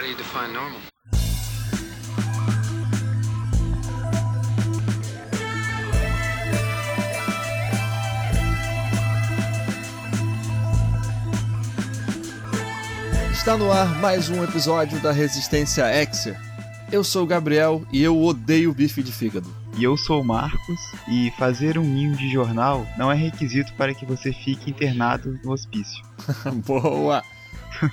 how do you define normal? Está no ar mais um episódio da Resistência Exer. Eu sou o Gabriel e eu odeio bife de fígado. E eu sou o Marcos, e fazer um ninho de jornal não é requisito para que você fique internado no hospício. Boa!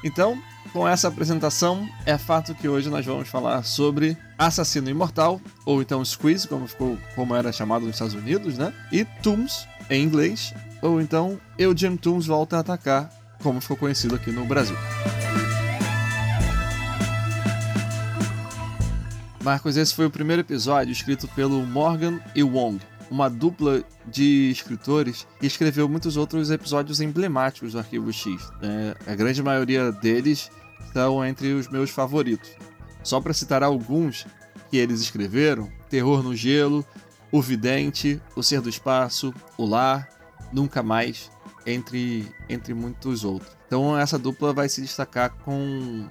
Então, com essa apresentação, é fato que hoje nós vamos falar sobre Assassino Imortal, ou então Squeeze, como, ficou, como era chamado nos Estados Unidos, né? E Tooms, em inglês, ou então Eugene Tooms volta a atacar, como ficou conhecido aqui no Brasil. Marcos, esse foi o primeiro episódio escrito pelo Morgan e Wong, uma dupla de escritores que escreveu muitos outros episódios emblemáticos do Arquivo X. Né? A grande maioria deles estão entre os meus favoritos. Só para citar alguns que eles escreveram: Terror no Gelo, O Vidente, O Ser do Espaço, O Lar, Nunca Mais, entre, entre muitos outros. Então essa dupla vai se destacar com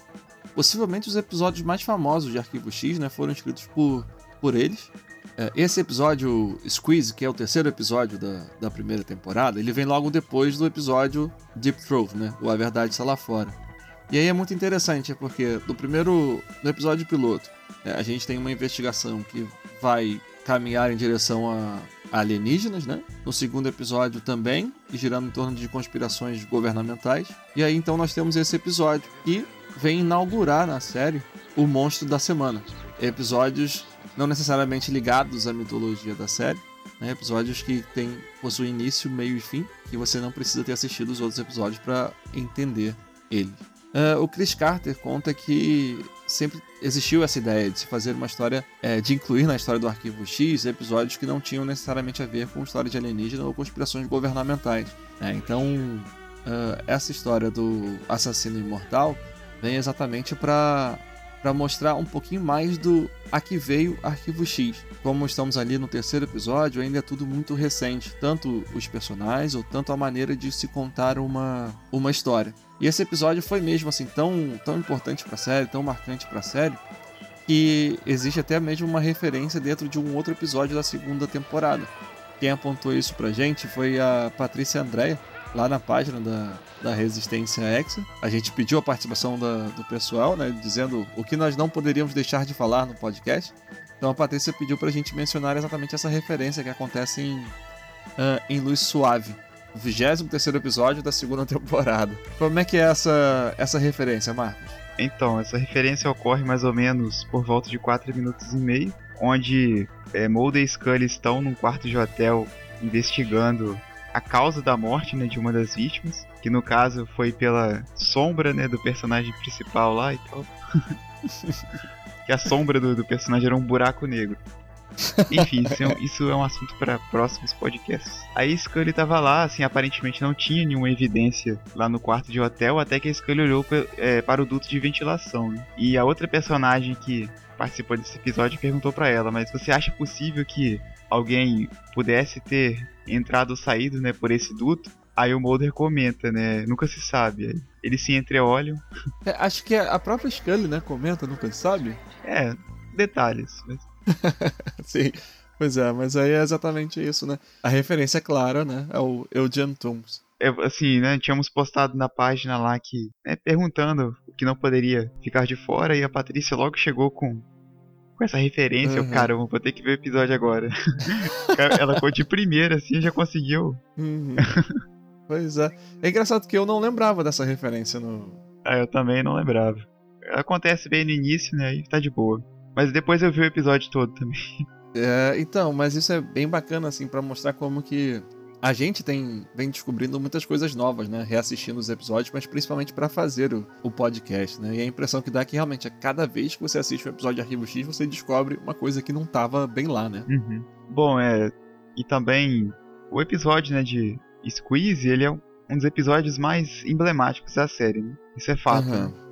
possivelmente os episódios mais famosos de Arquivo X, né, foram escritos por, por eles. É, esse episódio Squeeze, que é o terceiro episódio da, da primeira temporada, ele vem logo depois do episódio Deep Throat, né, o A Verdade Está Lá Fora. E aí é muito interessante, porque no primeiro, no episódio piloto, é, a gente tem uma investigação que vai caminhar em direção a alienígenas, né? No segundo episódio também, girando em torno de conspirações governamentais. E aí então nós temos esse episódio que vem inaugurar na série o monstro da semana. Episódios não necessariamente ligados à mitologia da série, né? episódios que tem, possuem início, meio e fim, e você não precisa ter assistido os outros episódios para entender ele. Uh, o Chris Carter conta que sempre existiu essa ideia de se fazer uma história, é, de incluir na história do Arquivo X episódios que não tinham necessariamente a ver com história de alienígena ou conspirações governamentais. Né? Então, uh, essa história do assassino imortal vem exatamente para para mostrar um pouquinho mais do a que veio Arquivo X. Como estamos ali no terceiro episódio, ainda é tudo muito recente, tanto os personagens ou tanto a maneira de se contar uma, uma história. E esse episódio foi mesmo assim tão, tão importante para a série, tão marcante para a série, que existe até mesmo uma referência dentro de um outro episódio da segunda temporada. Quem apontou isso pra gente foi a Patrícia Andréa, lá na página da, da Resistência X. A gente pediu a participação da, do pessoal, né, dizendo o que nós não poderíamos deixar de falar no podcast. Então a Patrícia pediu pra gente mencionar exatamente essa referência que acontece em, uh, em Luz Suave. O 23 episódio da segunda temporada. Como é que é essa, essa referência, Marcos? Então, essa referência ocorre mais ou menos por volta de 4 minutos e meio, onde é, Mulder e Scully estão num quarto de hotel investigando a causa da morte né, de uma das vítimas, que no caso foi pela sombra né, do personagem principal lá e tal. que a sombra do, do, personagem era um buraco negro. Enfim, isso é, um, isso é um assunto para próximos podcasts. Aí Scully tava lá, assim, aparentemente não tinha nenhuma evidência lá no quarto de hotel, até que a Scully olhou é, para o duto de ventilação. Né? E a outra personagem que participou desse episódio perguntou para ela: Mas você acha possível que alguém pudesse ter entrado ou saído, né, por esse duto. Aí o Mulder comenta, né? Nunca se sabe. Eles se entreolham. É, acho que a própria Scully, né, comenta, nunca se sabe. É, detalhes. Mas... Sim. Pois é, mas aí é exatamente isso, né? A referência é clara, né? É o Eugene Toombs. É, assim, né? Tínhamos postado na página lá que, né, perguntando o que não poderia ficar de fora, e a Patrícia logo chegou com com essa referência, uhum. eu, caramba, vou ter que ver o episódio agora. Ela foi de primeira, assim, já conseguiu. Uhum. pois é. É engraçado que eu não lembrava dessa referência no. Ah, eu também não lembrava. Acontece bem no início, né? Aí tá de boa. Mas depois eu vi o episódio todo também. É, então, mas isso é bem bacana, assim, para mostrar como que a gente tem vem descobrindo muitas coisas novas, né? Reassistindo os episódios, mas principalmente para fazer o, o, podcast, né? E a impressão que dá é que realmente a cada vez que você assiste um episódio de Arquivo X, você descobre uma coisa que não tava bem lá, né? Uhum. Bom, é. E também o episódio, né, de Squeeze, ele é um dos episódios mais emblemáticos da série, né? Isso é fato. Uhum. Né?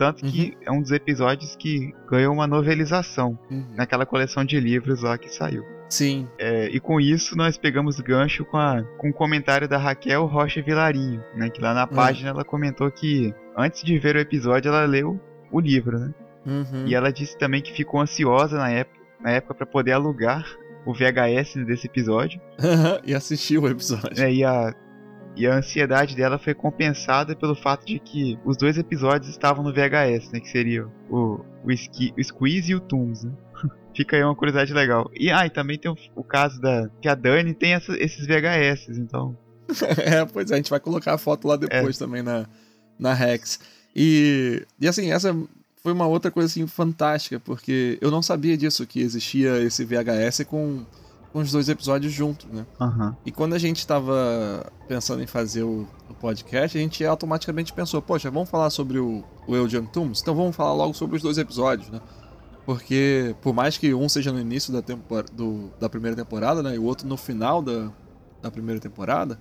Tanto que uhum. é um dos episódios que ganhou uma novelização uhum. naquela coleção de livros lá que saiu. Sim. É, e com isso nós pegamos gancho com, a, com o comentário da Raquel Rocha Vilarinho, né? Que lá na página ela comentou que antes de ver o episódio ela leu o livro, né? Uhum. E ela disse também que ficou ansiosa na época, na época para poder alugar o VHS desse episódio. e assistir o episódio. É, e, a, e a ansiedade dela foi compensada pelo fato de que os dois episódios estavam no VHS, né? Que seria o, o, Ski, o Squeeze e o Toons, né? Fica aí uma curiosidade legal. E, ah, e também tem o, o caso da. que a Dani tem essa, esses VHS, então. é, pois é, a gente vai colocar a foto lá depois é. também na, na Rex. E, e assim, essa foi uma outra coisa assim fantástica, porque eu não sabia disso, que existia esse VHS com, com os dois episódios juntos, né? Uhum. E quando a gente estava pensando em fazer o, o, podcast, a gente automaticamente pensou, poxa, vamos falar sobre o, o Eugene Tooms? Então vamos falar logo sobre os dois episódios, né? Porque, por mais que um seja no início da, do, da primeira temporada, né? E o outro no final da, da primeira temporada,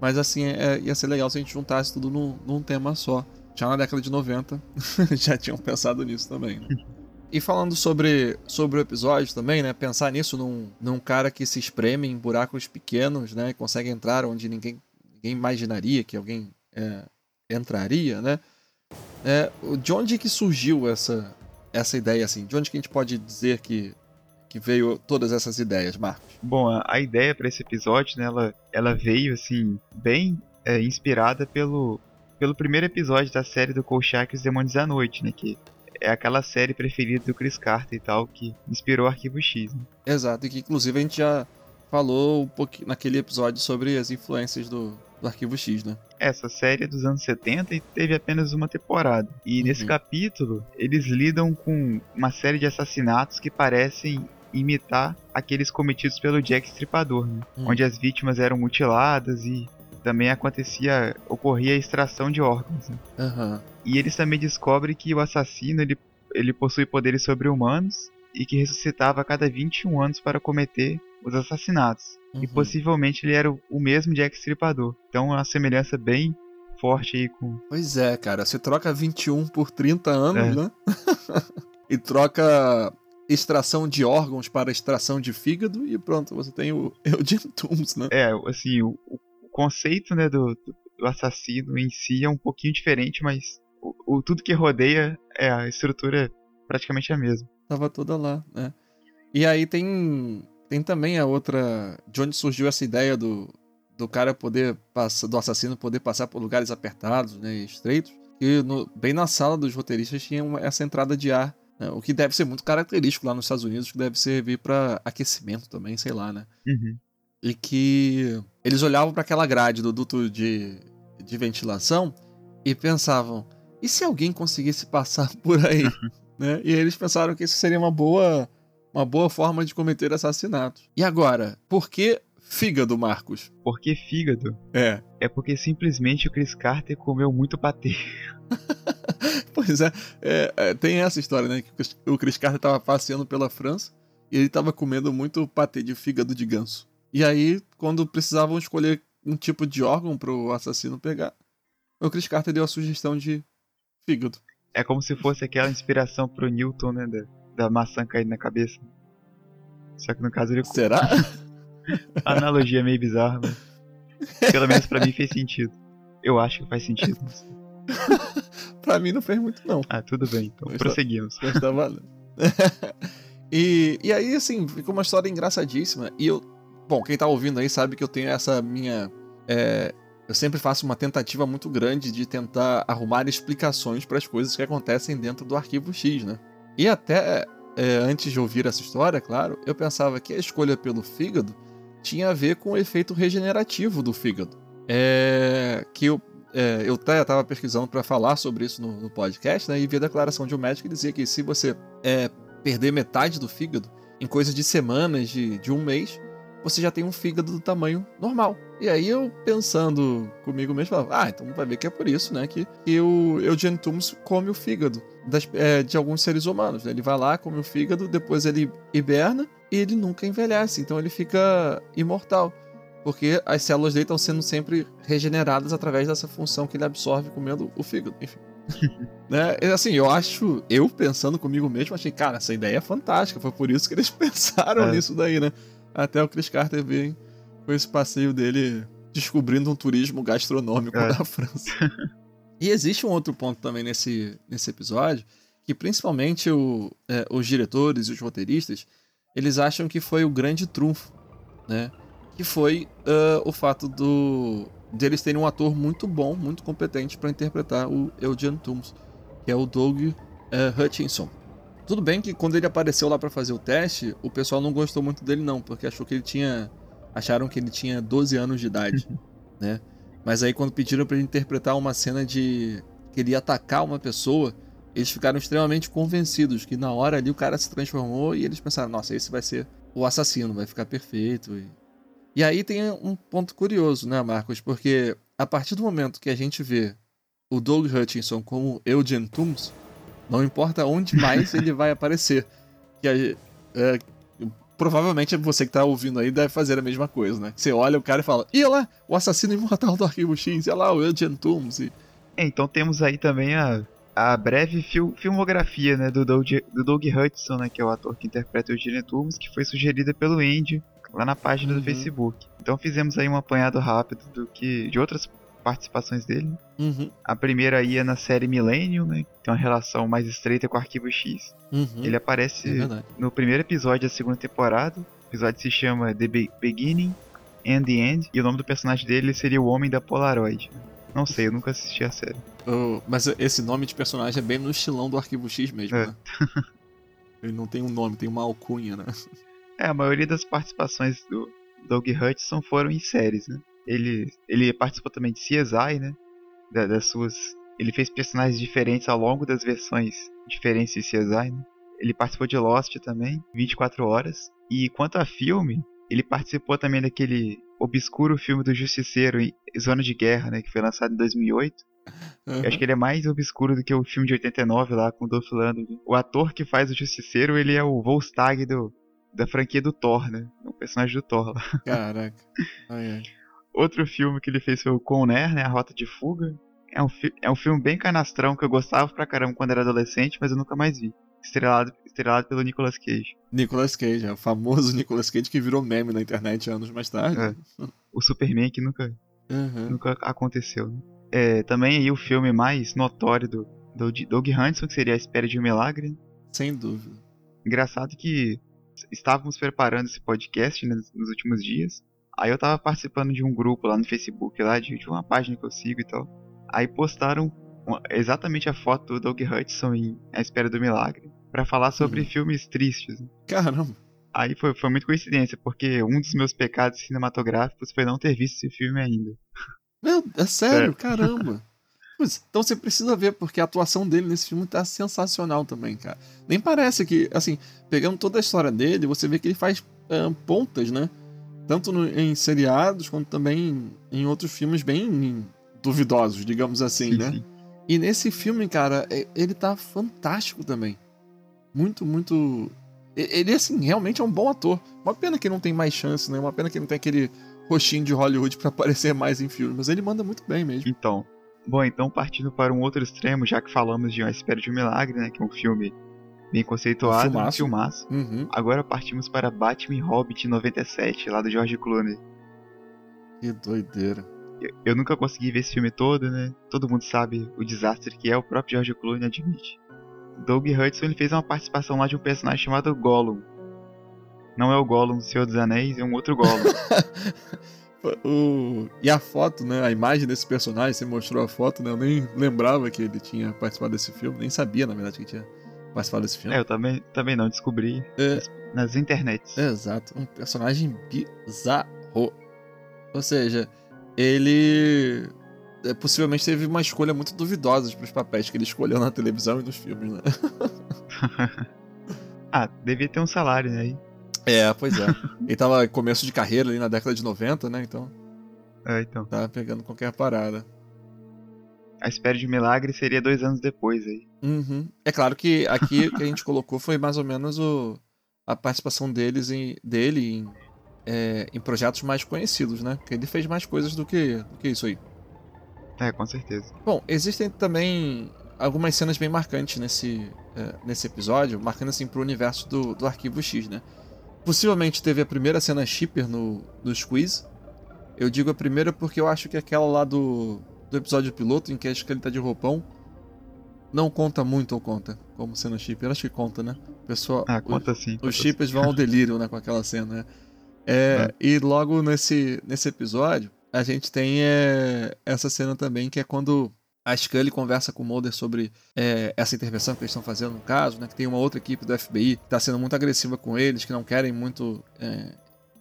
mas assim, é, ia ser legal se a gente juntasse tudo num, num tema só. Já na década de 90 já tinham pensado nisso também. Né? E falando sobre, sobre o episódio também, né? Pensar nisso num, num cara que se espreme em buracos pequenos, né? Consegue entrar onde ninguém, ninguém imaginaria que alguém é, entraria, né? É, de onde que surgiu essa, essa ideia, assim? De onde que a gente pode dizer que, que veio todas essas ideias, Marcos? Bom, a, a ideia para esse episódio, né? Ela, ela veio, assim, bem é, inspirada pelo, pelo primeiro episódio da série do Kolchak e os Demônios da Noite, né? Que é aquela série preferida do Chris Carter e tal, que inspirou Arquivo X. Né? Exato, e que inclusive a gente já falou um pouquinho naquele episódio sobre as influências do, do Arquivo X, né? Essa série é dos anos 70 e teve apenas uma temporada. E uhum. nesse capítulo, eles lidam com uma série de assassinatos que parecem imitar aqueles cometidos pelo Jack Stripador, né? Uhum. Onde as vítimas eram mutiladas e também acontecia, ocorria a extração de órgãos. Né? Uhum. E eles também descobrem que o assassino ele, ele possui poderes sobre-humanos e que ressuscitava a cada 21 anos para cometer os assassinatos. Uhum. E possivelmente ele era o, o mesmo Jack Stripador. Então é uma semelhança bem forte aí com. Pois é, cara. Você troca 21 por 30 anos, é. né? e troca extração de órgãos para extração de fígado e pronto, você tem o Eugene Tooms, né? É, assim, o, conceito né, do, do, assassino em si é um pouquinho diferente, mas o, o, tudo que rodeia é a estrutura praticamente a mesma. Tava toda lá, né? E aí tem tem também a outra de onde surgiu essa ideia do, do cara poder passar do assassino poder passar por lugares apertados, né, estreitos. E no, bem na sala dos roteiristas tinha uma, essa entrada de ar, né, o que deve ser muito característico lá nos Estados Unidos, que deve servir para aquecimento também, sei lá, né? Uhum e que eles olhavam para aquela grade do duto de, de ventilação e pensavam: e se alguém conseguisse passar por aí? né? E eles pensaram que isso seria uma boa, uma boa forma de cometer assassinatos. E agora, por que fígado, Marcos? Por que fígado? É. É porque simplesmente o Chris Carter comeu muito patê. pois é, é, é, tem essa história, né? Que o Chris Carter estava passeando pela França e ele estava comendo muito patê de fígado de ganso. E aí, quando precisavam escolher um tipo de órgão para o assassino pegar, o Chris Carter deu a sugestão de fígado. É como se fosse aquela inspiração pro Newton, né? Da, da maçã cair na cabeça. Só que no caso ele. Será? a analogia é meio bizarra, mas. Pelo menos pra mim fez sentido. Eu acho que faz sentido. pra mim não fez muito, não. Ah, tudo bem, então mas tá- prosseguimos. Tá, mas tá valendo. e, e aí, assim, ficou uma história engraçadíssima. E eu Bom, quem tá ouvindo aí sabe que eu tenho essa minha. É, eu sempre faço uma tentativa muito grande de tentar arrumar explicações para as coisas que acontecem dentro do arquivo X, né? E até é, antes de ouvir essa história, claro, eu pensava que a escolha pelo fígado tinha a ver com o efeito regenerativo do fígado. É, que eu, é, eu até estava pesquisando para falar sobre isso no, no, podcast, né? E vi a declaração de um médico que dizia que se você é, perder metade do fígado em coisa de semanas, de, de um mês, você já tem um fígado do tamanho normal. E aí eu pensando comigo mesmo, falava, ah, então vai ver que é por isso, né, que, que o Eugene Toomes come o fígado das, é, de alguns seres humanos. Né? Ele vai lá, come o fígado, depois ele hiberna e ele nunca envelhece, então ele fica imortal. Porque as células dele estão sendo sempre regeneradas através dessa função que ele absorve comendo o fígado, enfim. né? Assim, eu acho, eu pensando comigo mesmo, achei, cara, essa ideia é fantástica. Foi por isso que eles pensaram é. nisso daí, né? Até o Chris Carter vem com esse passeio dele descobrindo um turismo gastronômico é. da França. e existe um outro ponto também nesse, nesse episódio, que principalmente o, é, os diretores e os roteiristas, eles acham que foi o grande trunfo, né? Que foi uh, o fato do deles terem um ator muito bom, muito competente para interpretar o Eugene Toombs, que é o Doug uh, Hutchinson. Tudo bem que quando ele apareceu lá para fazer o teste, o pessoal não gostou muito dele não, porque achou que ele tinha acharam que ele tinha 12 anos de idade, né? Mas aí quando pediram para ele interpretar uma cena de que ele ia atacar uma pessoa, eles ficaram extremamente convencidos que na hora ali o cara se transformou e eles pensaram, nossa, esse vai ser o assassino, vai ficar perfeito. E, e aí tem um ponto curioso, né, Marcos? Porque a partir do momento que a gente vê o Doug Hutchinson como Eugene Toombs, não importa onde mais ele vai aparecer. Que a, é, provavelmente você que tá ouvindo aí deve fazer a mesma coisa, né? Você olha o cara e fala, e lá, o assassino imortal do Arquivo X, e lá, o Eugene Toombs. E... É, então temos aí também a, a breve fil filmografia né, do, Doug, do Doug Hudson, né, que é o ator que interpreta o Eugene Toombs, que foi sugerida pelo Andy lá na página uhum. do Facebook. Então fizemos aí um apanhado rápido do que de outras participações dele. Uhum. A primeira aí é na série Millennium, né? Tem uma relação mais estreita com o Arquivo X. Uhum. Ele aparece é no primeiro episódio da segunda temporada. O episódio se chama The Be Beginning and the End. E o nome do personagem dele seria o Homem da Polaroid. Não sei, eu nunca assisti a série. Oh, mas esse nome de personagem é bem no estilão do Arquivo X mesmo, é. né? Ele não tem um nome, tem uma alcunha, né? É, a maioria das participações do Doug Hudson foram em séries, né? Ele, ele participou também de CSI, né? Da, das suas. Ele fez personagens diferentes ao longo das versões diferentes de CSI, né? Ele participou de Lost também, 24 horas. E quanto a filme, ele participou também daquele obscuro filme do Justiceiro, Zona de Guerra, né? Que foi lançado em 2008. Uhum. Eu acho que ele é mais obscuro do que o filme de 89 lá com o Dolph Lundgren. O ator que faz o Justiceiro, ele é o Volstagg do, da franquia do Thor, né? Um personagem do Thor lá. Caraca. Ai, ai. Outro filme que ele fez foi o Conner, né? A Rota de Fuga. É um, é um filme bem canastrão que eu gostava pra caramba quando era adolescente, mas eu nunca mais vi. Estrelado, estrelado pelo Nicolas Cage. Nicolas Cage, é o famoso Nicolas Cage que virou meme na internet anos mais tarde. É. O Superman que nunca, uhum. nunca aconteceu. Né? É, também aí o filme mais notório do, do Doug Hanson, que seria A Espera de um Milagre. Sem dúvida. Engraçado que estávamos preparando esse podcast né, nos últimos dias. Aí eu tava participando de um grupo lá no Facebook, lá de, de uma página que eu sigo e tal. Aí postaram uma, exatamente a foto do Doug Hudson em A Espera do Milagre para falar sobre uhum. filmes tristes. Caramba! Aí foi, foi muito coincidência, porque um dos meus pecados cinematográficos foi não ter visto esse filme ainda. Meu, é sério, caramba! Então você precisa ver, porque a atuação dele nesse filme tá sensacional também, cara. Nem parece que, assim, pegando toda a história dele, você vê que ele faz uh, pontas, né? Tanto no, em seriados quanto também em, outros filmes bem duvidosos, digamos assim, sim, né? Sim. E nesse filme, cara, ele tá fantástico também. Muito, muito. Ele, assim, realmente é um bom ator. Uma pena que ele não tem mais chance, né? Uma pena que ele não tem aquele rostinho de Hollywood para aparecer mais em filmes, mas ele manda muito bem mesmo. Então. Bom, então partindo para um outro extremo, já que falamos de Uma Espera de um Milagre, né? Que é um filme bem conceituado, filmaço. filmaço. Uhum. Agora partimos para Batman Hobbit 97, lá do George Clooney. Que doideira. Eu, eu, nunca consegui ver esse filme todo, né? Todo mundo sabe o desastre que é, o próprio George Clooney admite. Doug Hudson ele fez uma participação lá de um personagem chamado Gollum. Não é o Gollum do Senhor dos Anéis, é um outro Gollum. o... E a foto, né? A imagem desse personagem, você mostrou a foto, né? Eu nem lembrava que ele tinha participado desse filme, nem sabia, na verdade, que tinha participar desse filme. É, eu também, também não descobri é, nas internets. Exato, um personagem bizarro. Ou seja, ele é, possivelmente teve uma escolha muito duvidosa para os papéis que ele escolheu na televisão e nos filmes, né? ah, devia ter um salário, né? É, pois é. ele tava começo de carreira ali na década de 90, né? Então. É, então. Tava pegando qualquer parada. A espera de milagre seria dois anos depois aí. Uhum. É claro que aqui o que a gente colocou foi mais ou menos o, a participação deles em, dele em, é, em projetos mais conhecidos, né? Porque ele fez mais coisas do que, do que isso aí. É, com certeza. Bom, existem também algumas cenas bem marcantes nesse, é, nesse episódio, marcando assim pro universo do, do Arquivo X, né? Possivelmente teve a primeira cena shipper no, no Squeeze. Eu digo a primeira porque eu acho que aquela lá do, do episódio piloto, em que acho que ele tá de roupão, não conta muito ou conta como cena shipper? Acho que conta, né? pessoal, ah, conta sim. Os shippers vão ao delírio, né, com aquela cena, né? É, é. E logo nesse, nesse episódio, a gente tem é, essa cena também, que é quando a Scully conversa com o Mulder sobre é, essa intervenção que eles estão fazendo no caso, né? Que tem uma outra equipe do FBI que está sendo muito agressiva com eles, que não querem muito é,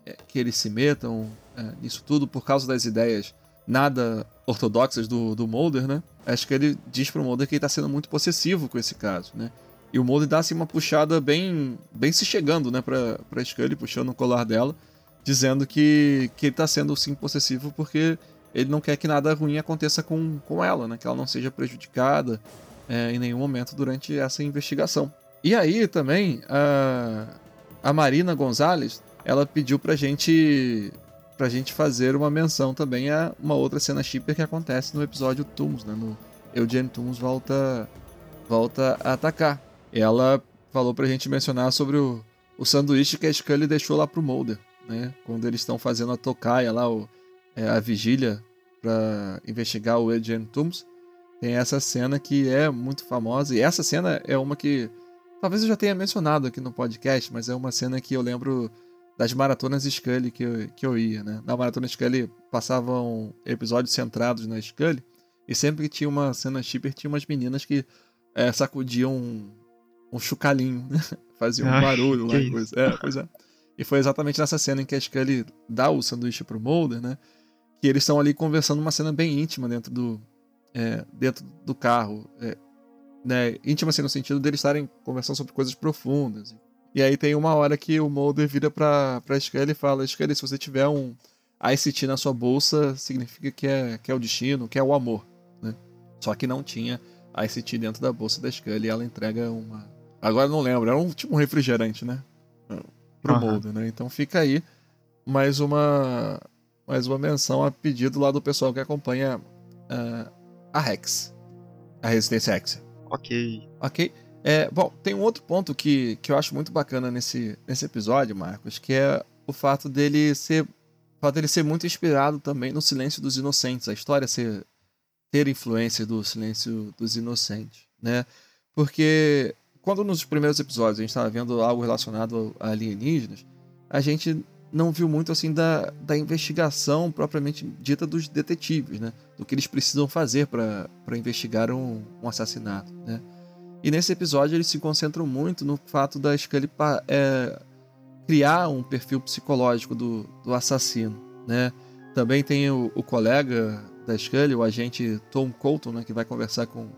é, que eles se metam é, nisso tudo por causa das ideias nada ortodoxas do, do Mulder, né? Acho que ele diz pro Mulder que ele tá sendo muito possessivo com esse caso, né? E o Mulder dá assim uma puxada bem bem se chegando, né, pra, pra Scully, puxando o colar dela, dizendo que, que ele tá sendo sim possessivo porque ele não quer que nada ruim aconteça com, com ela, né? Que ela não seja prejudicada é, em nenhum momento durante essa investigação. E aí também a, a Marina Gonzalez, ela pediu pra gente pra gente fazer uma menção também a uma outra cena shipper que acontece no episódio Tooms, né? No Eugene Tooms volta, volta a atacar. Ela falou pra gente mencionar sobre o, o sanduíche que a Scully deixou lá pro Mulder, né? Quando eles estão fazendo a tocaia lá, o, é, a vigília para investigar o Eugene Tooms. Tem essa cena que é muito famosa. E essa cena é uma que talvez eu já tenha mencionado aqui no podcast, mas é uma cena que eu lembro das maratonas Scully que eu, que eu ia, né? Na maratona Scully passavam episódios centrados na Scully e sempre que tinha uma cena shipper tinha umas meninas que é, sacudiam um, um chucalinho, né? faziam um barulho lá. Coisa. É, pois é. E foi exatamente nessa cena em que a Scully dá o sanduíche pro Mulder, né? Que eles estão ali conversando uma cena bem íntima dentro do, é, dentro do carro. É, né? Íntima assim, no sentido deles estarem conversando sobre coisas profundas. E aí tem uma hora que o Mulder vira pra, pra Scully e fala: Scully, se você tiver um ICT na sua bolsa, significa que é, que é o destino, que é o amor. Né? Só que não tinha ICT dentro da bolsa da Scully e ela entrega uma. Agora não lembro, era um tipo um refrigerante, né? Pro uhum. Mulder, né? Então fica aí mais uma mais uma menção a pedido lá do pessoal que acompanha uh, a Rex, a Resistência X. Ok. Ok. É, bom, tem um outro ponto que, que eu acho muito bacana nesse, nesse episódio, Marcos, que é o fato dele ser. O fato dele ser muito inspirado também no Silêncio dos Inocentes. A história ser, ter influência do Silêncio dos Inocentes, né? Porque quando nos primeiros episódios a gente estava vendo algo relacionado a alienígenas, a gente não viu muito assim da, da investigação propriamente dita dos detetives, né? Do que eles precisam fazer para investigar um, um assassinato, né? E nesse episódio eles se concentram muito no fato da Scully é, criar um perfil psicológico do, do assassino, né? Também tem o, o, colega da Scully, o agente Tom Colton, né, que vai conversar com,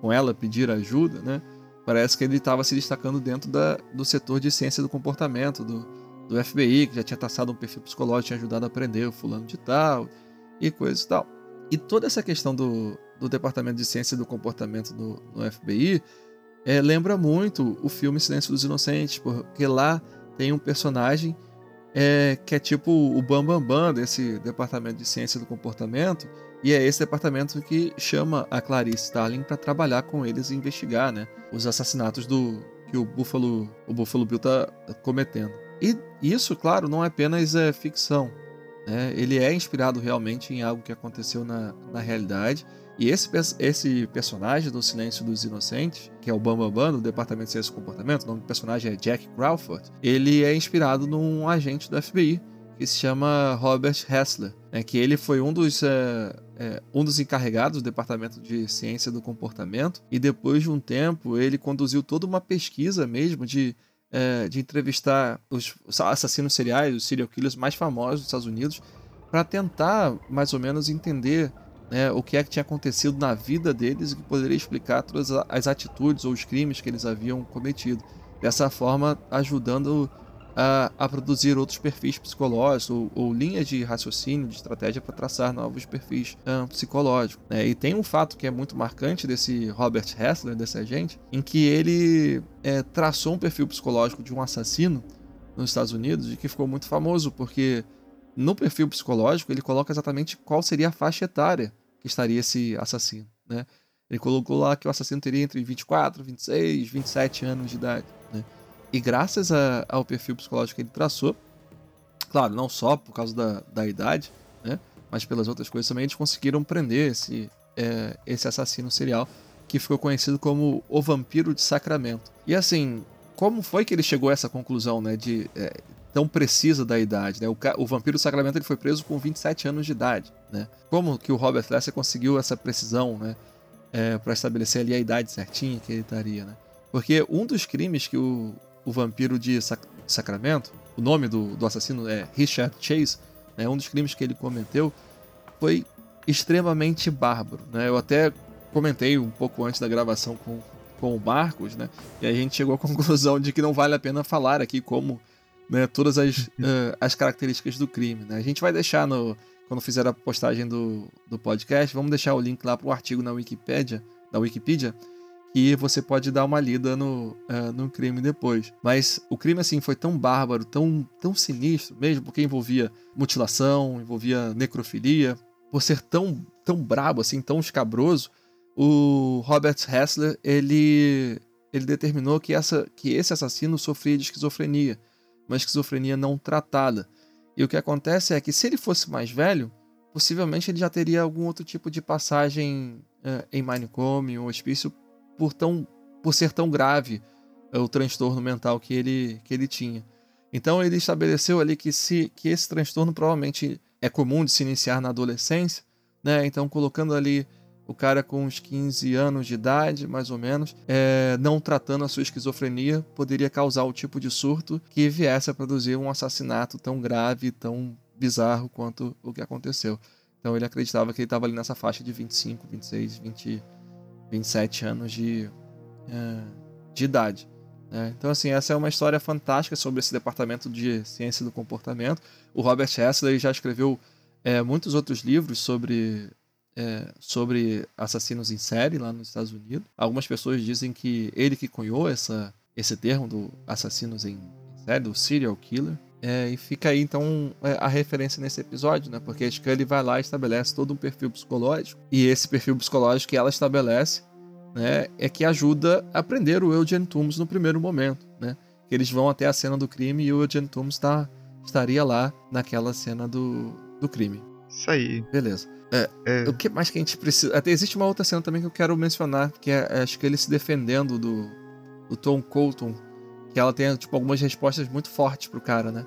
com ela, pedir ajuda, né? Parece que ele estava se destacando dentro da, do setor de ciência do comportamento do, do FBI, que já tinha traçado um perfil psicológico, tinha ajudado a aprender o fulano de tal e coisas e tal. E toda essa questão do, do departamento de ciência do comportamento do, do FBI é, lembra muito o filme Silêncio dos Inocentes, porque lá tem um personagem é, que é tipo o Bambambam Bam Bam desse departamento de ciência do comportamento, e é esse departamento que chama a Clarice Starling para trabalhar com eles e investigar né, os assassinatos do que o Buffalo, o Buffalo Bill está cometendo. E isso, claro, não é apenas é, ficção. Né? Ele é inspirado realmente em algo que aconteceu na, na realidade e esse, esse personagem do Silêncio dos Inocentes, que é o Bambambam Bam Bam, do Departamento de Ciência e Comportamento, o nome do personagem é Jack Crawford, ele é inspirado num agente do FBI que se chama Robert Hessler, né, que ele foi um dos, é, é, um dos encarregados do Departamento de Ciência do Comportamento e depois de um tempo ele conduziu toda uma pesquisa mesmo de, é, de entrevistar os assassinos seriais, os serial killers mais famosos dos Estados Unidos para tentar mais ou menos entender né, o que é que tinha acontecido na vida deles e que poderia explicar todas as atitudes ou os crimes que eles haviam cometido. Dessa forma, ajudando a, a produzir outros perfis psicológicos ou, ou, linhas de raciocínio, de estratégia para traçar novos perfis psicológicos. Né? E tem um fato que é muito marcante desse Robert Hessler, desse agente, em que ele é, traçou um perfil psicológico de um assassino nos Estados Unidos e que ficou muito famoso porque no perfil psicológico ele coloca exatamente qual seria a faixa etária que estaria esse assassino, né? Ele colocou lá que o assassino teria entre 24, 26, 27 anos de idade, né? E graças a, ao perfil psicológico que ele traçou, claro, não só por causa da, da idade, né? Mas pelas outras coisas também, eles conseguiram prender esse, é, esse assassino serial que ficou conhecido como o Vampiro de Sacramento. E assim, como foi que ele chegou a essa conclusão, né, de é, tão precisa da idade, né? O, o Vampiro de Sacramento ele foi preso com 27 anos de idade, né? Como que o Robert Lester conseguiu essa precisão, né, é, para estabelecer ali a idade certinha que ele estaria, né? Porque um dos crimes que o, o Vampiro de Sac Sacramento, o nome do, do assassino é Richard Chase, né? Um dos crimes que ele cometeu foi extremamente bárbaro, né? Eu até comentei um pouco antes da gravação com, com o Marcos, né? E a gente chegou à conclusão de que não vale a pena falar aqui como né, todas as, uh, as características do crime. Né? A gente vai deixar no. Quando fizer a postagem do, do podcast, vamos deixar o link lá para o artigo na Wikipedia, da Wikipedia, que você pode dar uma lida no, uh, no crime depois. Mas o crime, assim, foi tão bárbaro, tão, tão sinistro mesmo, porque envolvia mutilação, envolvia necrofilia. Por ser tão, tão brabo, assim, tão escabroso, o Robert Hessler, ele, ele determinou que, essa, que esse assassino sofria de esquizofrenia, uma esquizofrenia não tratada. E o que acontece é que se ele fosse mais velho, possivelmente ele já teria algum outro tipo de passagem uh, em manicômio ou hospício por, tão, por ser tão grave uh, o transtorno mental que ele, que ele tinha. Então ele estabeleceu ali que, se, que esse transtorno provavelmente é comum de se iniciar na adolescência, né? Então colocando ali o cara com uns 15 anos de idade, mais ou menos, é, não tratando a sua esquizofrenia, poderia causar o tipo de surto que viesse a produzir um assassinato tão grave, tão bizarro quanto o que aconteceu. Então ele acreditava que ele estava ali nessa faixa de 25, 26, 20, 27 anos de, é, de idade. Né? Então, assim, essa é uma história fantástica sobre esse departamento de ciência do comportamento. O Robert Hessler já escreveu é, muitos outros livros sobre é, sobre assassinos em série lá nos Estados Unidos. Algumas pessoas dizem que ele que cunhou essa, esse termo do assassinos em série, do serial killer. É, e fica aí então é, a referência nesse episódio, né? Porque a Scully vai lá e estabelece todo um perfil psicológico. E esse perfil psicológico que ela estabelece né, é que ajuda a prender o Eugene Toombs no primeiro momento, né? Que eles vão até a cena do crime e o Eugene Toombs tá, estaria lá naquela cena do, do crime. Isso aí. Beleza. É, é. O que mais que a gente precisa. Até existe uma outra cena também que eu quero mencionar, que é, é acho que ele se defendendo do, do Tom Colton. Que ela tem, tipo, algumas respostas muito fortes pro cara, né?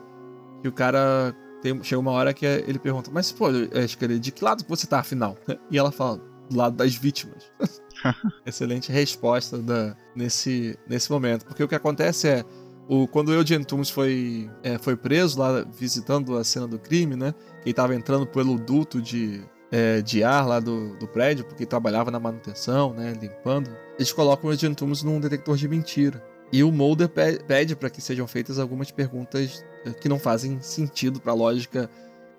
Que o cara. Tem, chega uma hora que ele pergunta, mas, pô, acho que ele, de que lado você tá, afinal? E ela fala, do lado das vítimas. Excelente resposta da, nesse, nesse momento. Porque o que acontece é. O, quando o Eugene Toombs foi, é, foi preso lá visitando a cena do crime, né? Que ele tava entrando pelo duto de, é, de ar lá do, do prédio, porque trabalhava na manutenção, né, limpando, eles colocam o Eugene Toombs num detector de mentira. E o Mulder pede para que sejam feitas algumas perguntas é, que não fazem sentido para a lógica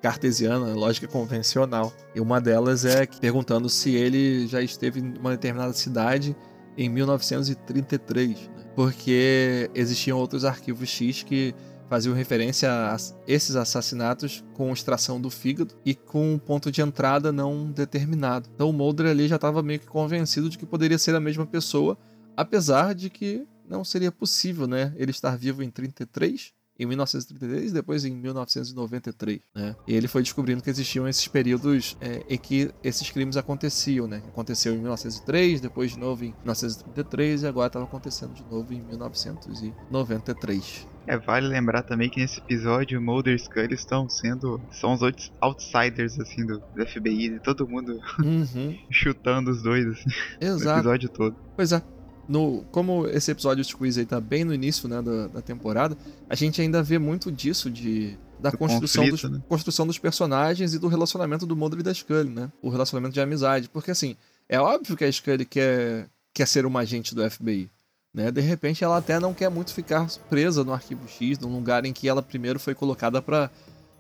cartesiana, lógica convencional. E uma delas é perguntando se ele já esteve em uma determinada cidade em 1933, né? porque existiam outros arquivos X que faziam referência a esses assassinatos com extração do fígado e com um ponto de entrada não determinado. Então o Mulder ali já estava meio que convencido de que poderia ser a mesma pessoa, apesar de que não seria possível, né, ele estar vivo em 33 em 1933 e depois em 1993, né? E ele foi descobrindo que existiam esses períodos é, em que esses crimes aconteciam, né? Aconteceu em 1903, depois de novo em 1933 e agora estava acontecendo de novo em 1993. É, vale lembrar também que nesse episódio o Mulder e Scully estão sendo. São os outsiders, assim, do, FBI, de todo mundo uhum. chutando os dois, assim. Exato. No episódio todo. Pois é. No, como esse episódio de Squeeze aí tá bem no início né, da, da temporada, a gente ainda vê muito disso de da construção, conflito, dos, né? construção dos personagens e do relacionamento do Mulder e da Scully, né? O relacionamento de amizade. Porque, assim, é óbvio que a Scully quer, quer ser uma agente do FBI. Né? De repente ela até não quer muito ficar presa no arquivo X, num lugar em que ela primeiro foi colocada para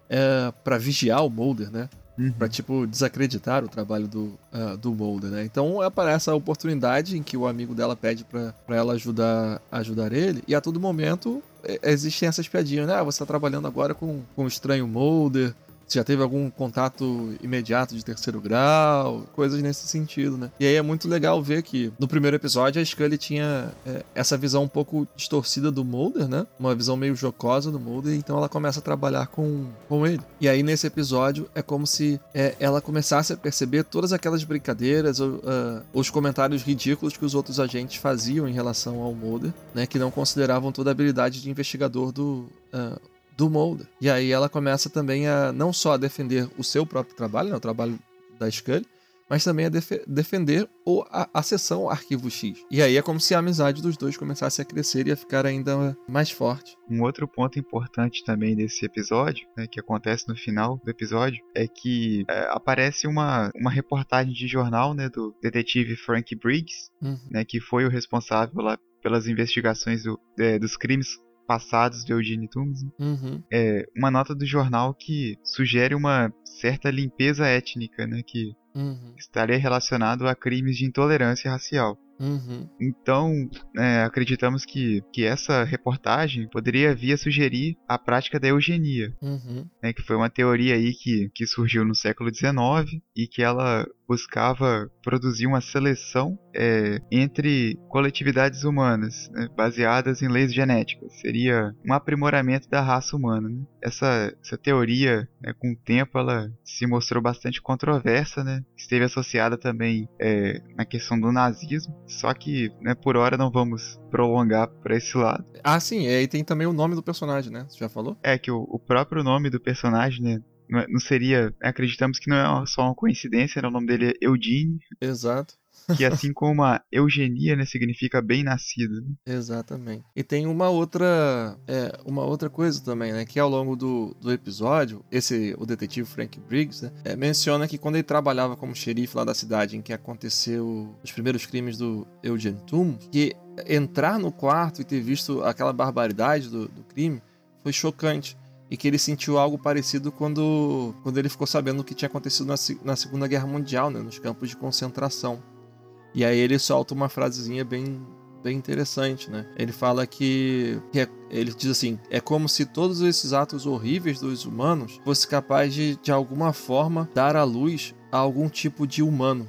é, para vigiar o Mulder, né? Uhum. Pra, tipo, desacreditar o trabalho do, uh, do Mulder, né? Então aparece a oportunidade em que o amigo dela pede para ela ajudar, ajudar ele, e a todo momento existem essas piadinhas, né? Ah, você tá trabalhando agora com, com o estranho Mulder, já teve algum contato imediato de terceiro grau, coisas nesse sentido, né? E aí é muito legal ver que no primeiro episódio a Scully tinha é, essa visão um pouco distorcida do Mulder, né? Uma visão meio jocosa do Mulder, então ela começa a trabalhar com, com ele. E aí nesse episódio é como se é, ela começasse a perceber todas aquelas brincadeiras, ou, uh, os comentários ridículos que os outros agentes faziam em relação ao Mulder, né? Que não consideravam toda a habilidade de investigador do. Uh, do Mulder. E aí ela começa também a não só a defender o seu próprio trabalho, né, o trabalho da Scully, mas também a def defender o, a, a seção Arquivo X. E aí é como se a amizade dos dois começasse a crescer e a ficar ainda mais forte. Um outro ponto importante também desse episódio, né, que acontece no final do episódio, é que é, aparece uma, uma reportagem de jornal né, do detetive Frank Briggs, uhum. né, que foi o responsável lá pelas investigações do, é, dos crimes passados de Eugene Toomes, uhum. é uma nota do jornal que sugere uma certa limpeza étnica, né, que uhum. estaria relacionado a crimes de intolerância racial. Uhum. Então, é, acreditamos que, que essa reportagem poderia vir a sugerir a prática da eugenia, uhum. né, que foi uma teoria aí que, que surgiu no século XIX e que ela buscava produzir uma seleção é, entre coletividades humanas, né, baseadas em leis genéticas. Seria um aprimoramento da raça humana. Né? Essa, essa teoria, né, com o tempo, ela se mostrou bastante controversa, né? esteve associada também é, na questão do nazismo, só que né, por hora não vamos prolongar para esse lado. Ah, sim, e aí tem também o nome do personagem, né? Você já falou? É, que o, o próprio nome do personagem, né? Não seria. Acreditamos que não é só uma coincidência, né? o nome dele é Eudine. Exato. Que assim como a eugenia, né, significa bem nascido. Né? Exatamente. E tem uma outra, é, uma outra coisa também, né, que ao longo do, do episódio, esse o detetive Frank Briggs né, é, menciona que quando ele trabalhava como xerife lá da cidade em que aconteceu os primeiros crimes do Eugene Tum, que entrar no quarto e ter visto aquela barbaridade do, do crime foi chocante e que ele sentiu algo parecido quando, quando ele ficou sabendo o que tinha acontecido na, na Segunda Guerra Mundial, né, nos campos de concentração. E aí ele solta uma frasezinha bem, bem interessante, né? Ele fala que, que é, ele diz assim: é como se todos esses atos horríveis dos humanos fosse capaz de, de alguma forma, dar à luz a algum tipo de humano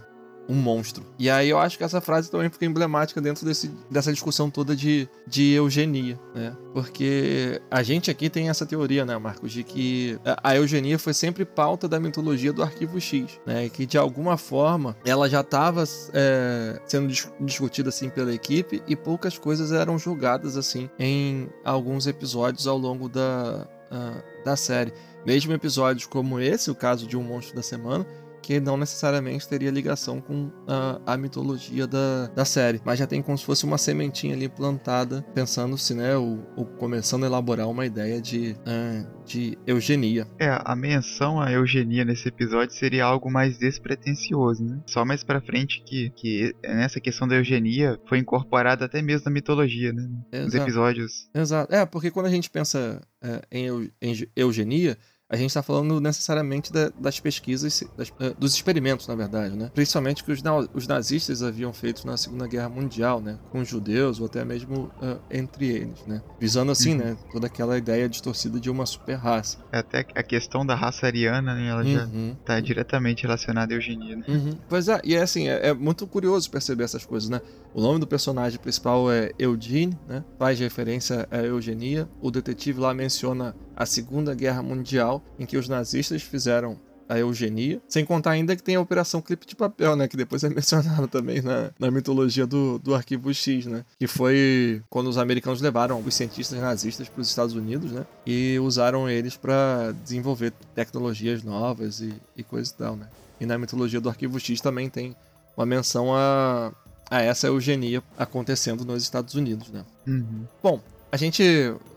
um monstro. E aí eu acho que essa frase também fica emblemática dentro desse, dessa discussão toda de, de eugenia, né? Porque a gente aqui tem essa teoria, né, Marcos, de que a eugenia foi sempre pauta da mitologia do Arquivo X, né? Que de alguma forma ela já estava é, sendo discutida assim pela equipe e poucas coisas eram julgadas assim em alguns episódios ao longo da, uh, da série. Mesmo episódios como esse, o caso de Um Monstro da Semana, que não necessariamente teria ligação com a, a mitologia da, da série, mas já tem como se fosse uma sementinha ali plantada, pensando-se, né, ou, ou, começando a elaborar uma ideia de, uh, de eugenia. É, a menção à eugenia nesse episódio seria algo mais despretensioso, né? Só mais pra frente que, que nessa questão da eugenia foi incorporada até mesmo na mitologia, né? Exato. Nos episódios. Exato. É, porque quando a gente pensa é, em, em eugenia, a gente está falando necessariamente da, das pesquisas, das, uh, dos experimentos, na verdade, né? Principalmente que os, os, nazistas haviam feito na Segunda Guerra Mundial, né? Com os judeus ou até mesmo uh, entre eles, né? Visando assim, uhum. né? Toda aquela ideia distorcida de uma super raça. É até a questão da raça ariana, né? Ela uhum. já está diretamente relacionada à eugenia, né? Uhum. Pois é, e é assim, é, é, muito curioso perceber essas coisas, né? O nome do personagem principal é Eugene, né? Faz referência à eugenia. O detetive lá menciona a Segunda Guerra Mundial, em que os nazistas fizeram a eugenia. Sem contar ainda que tem a Operação Clipe de Papel, né? Que depois é mencionado também na, na mitologia do, do Arquivo X, né? Que foi quando os americanos levaram os cientistas nazistas para os Estados Unidos, né? E usaram eles para desenvolver tecnologias novas e, e coisa e tal, né? E na mitologia do Arquivo X também tem uma menção a, a essa eugenia acontecendo nos Estados Unidos, né? Uhum. Bom, a gente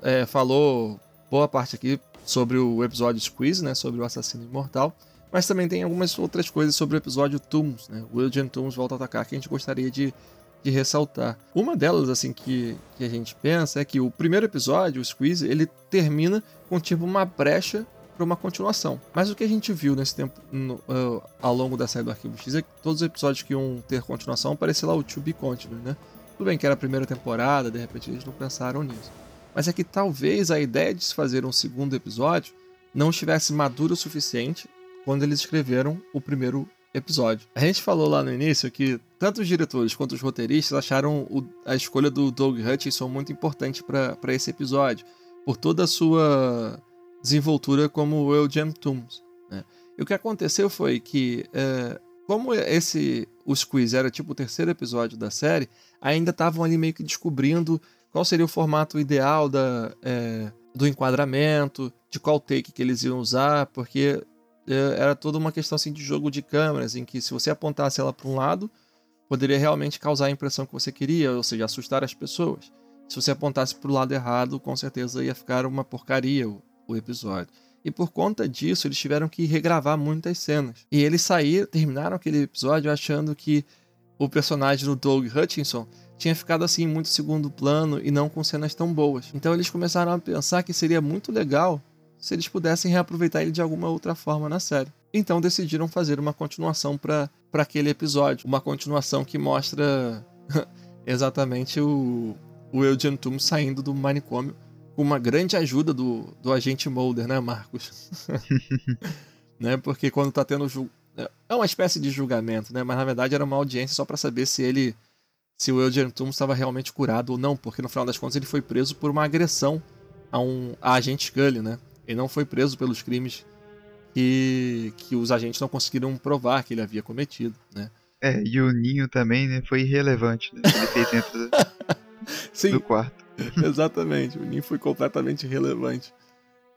é, falou boa parte aqui sobre o episódio Squeeze, né, sobre o assassino imortal, mas também tem algumas outras coisas sobre o episódio Tooms, né, William Tooms volta a atacar, que a gente gostaria de, de ressaltar. Uma delas, assim, que, que a gente pensa é que o primeiro episódio, o Squeeze, ele termina com tipo uma brecha para uma continuação. Mas o que a gente viu nesse tempo, no, uh, ao longo da série do Arquivo X, é que todos os episódios que iam ter continuação aparecia lá o To Be Continued, né? Tudo bem que era a primeira temporada, de repente eles não pensaram nisso mas é que talvez a ideia de se fazer um segundo episódio não estivesse madura o suficiente quando eles escreveram o primeiro episódio. A gente falou lá no início que tanto os diretores quanto os roteiristas acharam o, a escolha do Doug Hutchinson muito importante para esse episódio, por toda a sua desenvoltura como Eugene Toombs. Né? E o que aconteceu foi que, é, como esse o Squeeze era tipo o terceiro episódio da série, ainda estavam ali meio que descobrindo qual seria o formato ideal da, é, do enquadramento, de qual take que eles iam usar, porque é, era toda uma questão assim, de jogo de câmeras, em que se você apontasse ela para um lado, poderia realmente causar a impressão que você queria, ou seja, assustar as pessoas. Se você apontasse para o lado errado, com certeza ia ficar uma porcaria o, episódio. E por conta disso, eles tiveram que regravar muitas cenas. E eles saíram, terminaram aquele episódio achando que o personagem do Doug Hutchinson tinha ficado assim muito segundo plano e não com cenas tão boas. Então eles começaram a pensar que seria muito legal se eles pudessem reaproveitar ele de alguma outra forma na série. Então decidiram fazer uma continuação para aquele episódio. Uma continuação que mostra exatamente o, o Eugene Toom saindo do manicômio com uma grande ajuda do, do agente Mulder, né, Marcos? né? Porque quando tá tendo é uma espécie de julgamento, né? Mas na verdade era uma audiência só para saber se ele se o Eugene Toom estava realmente curado ou não, porque no final das contas ele foi preso por uma agressão a um a agente Scully, né? Ele não foi preso pelos crimes que, que os agentes não conseguiram provar que ele havia cometido, né? É, e o ninho também né, foi irrelevante, né? Ele fez dentro do, Sim, do quarto. Exatamente, o ninho foi completamente irrelevante.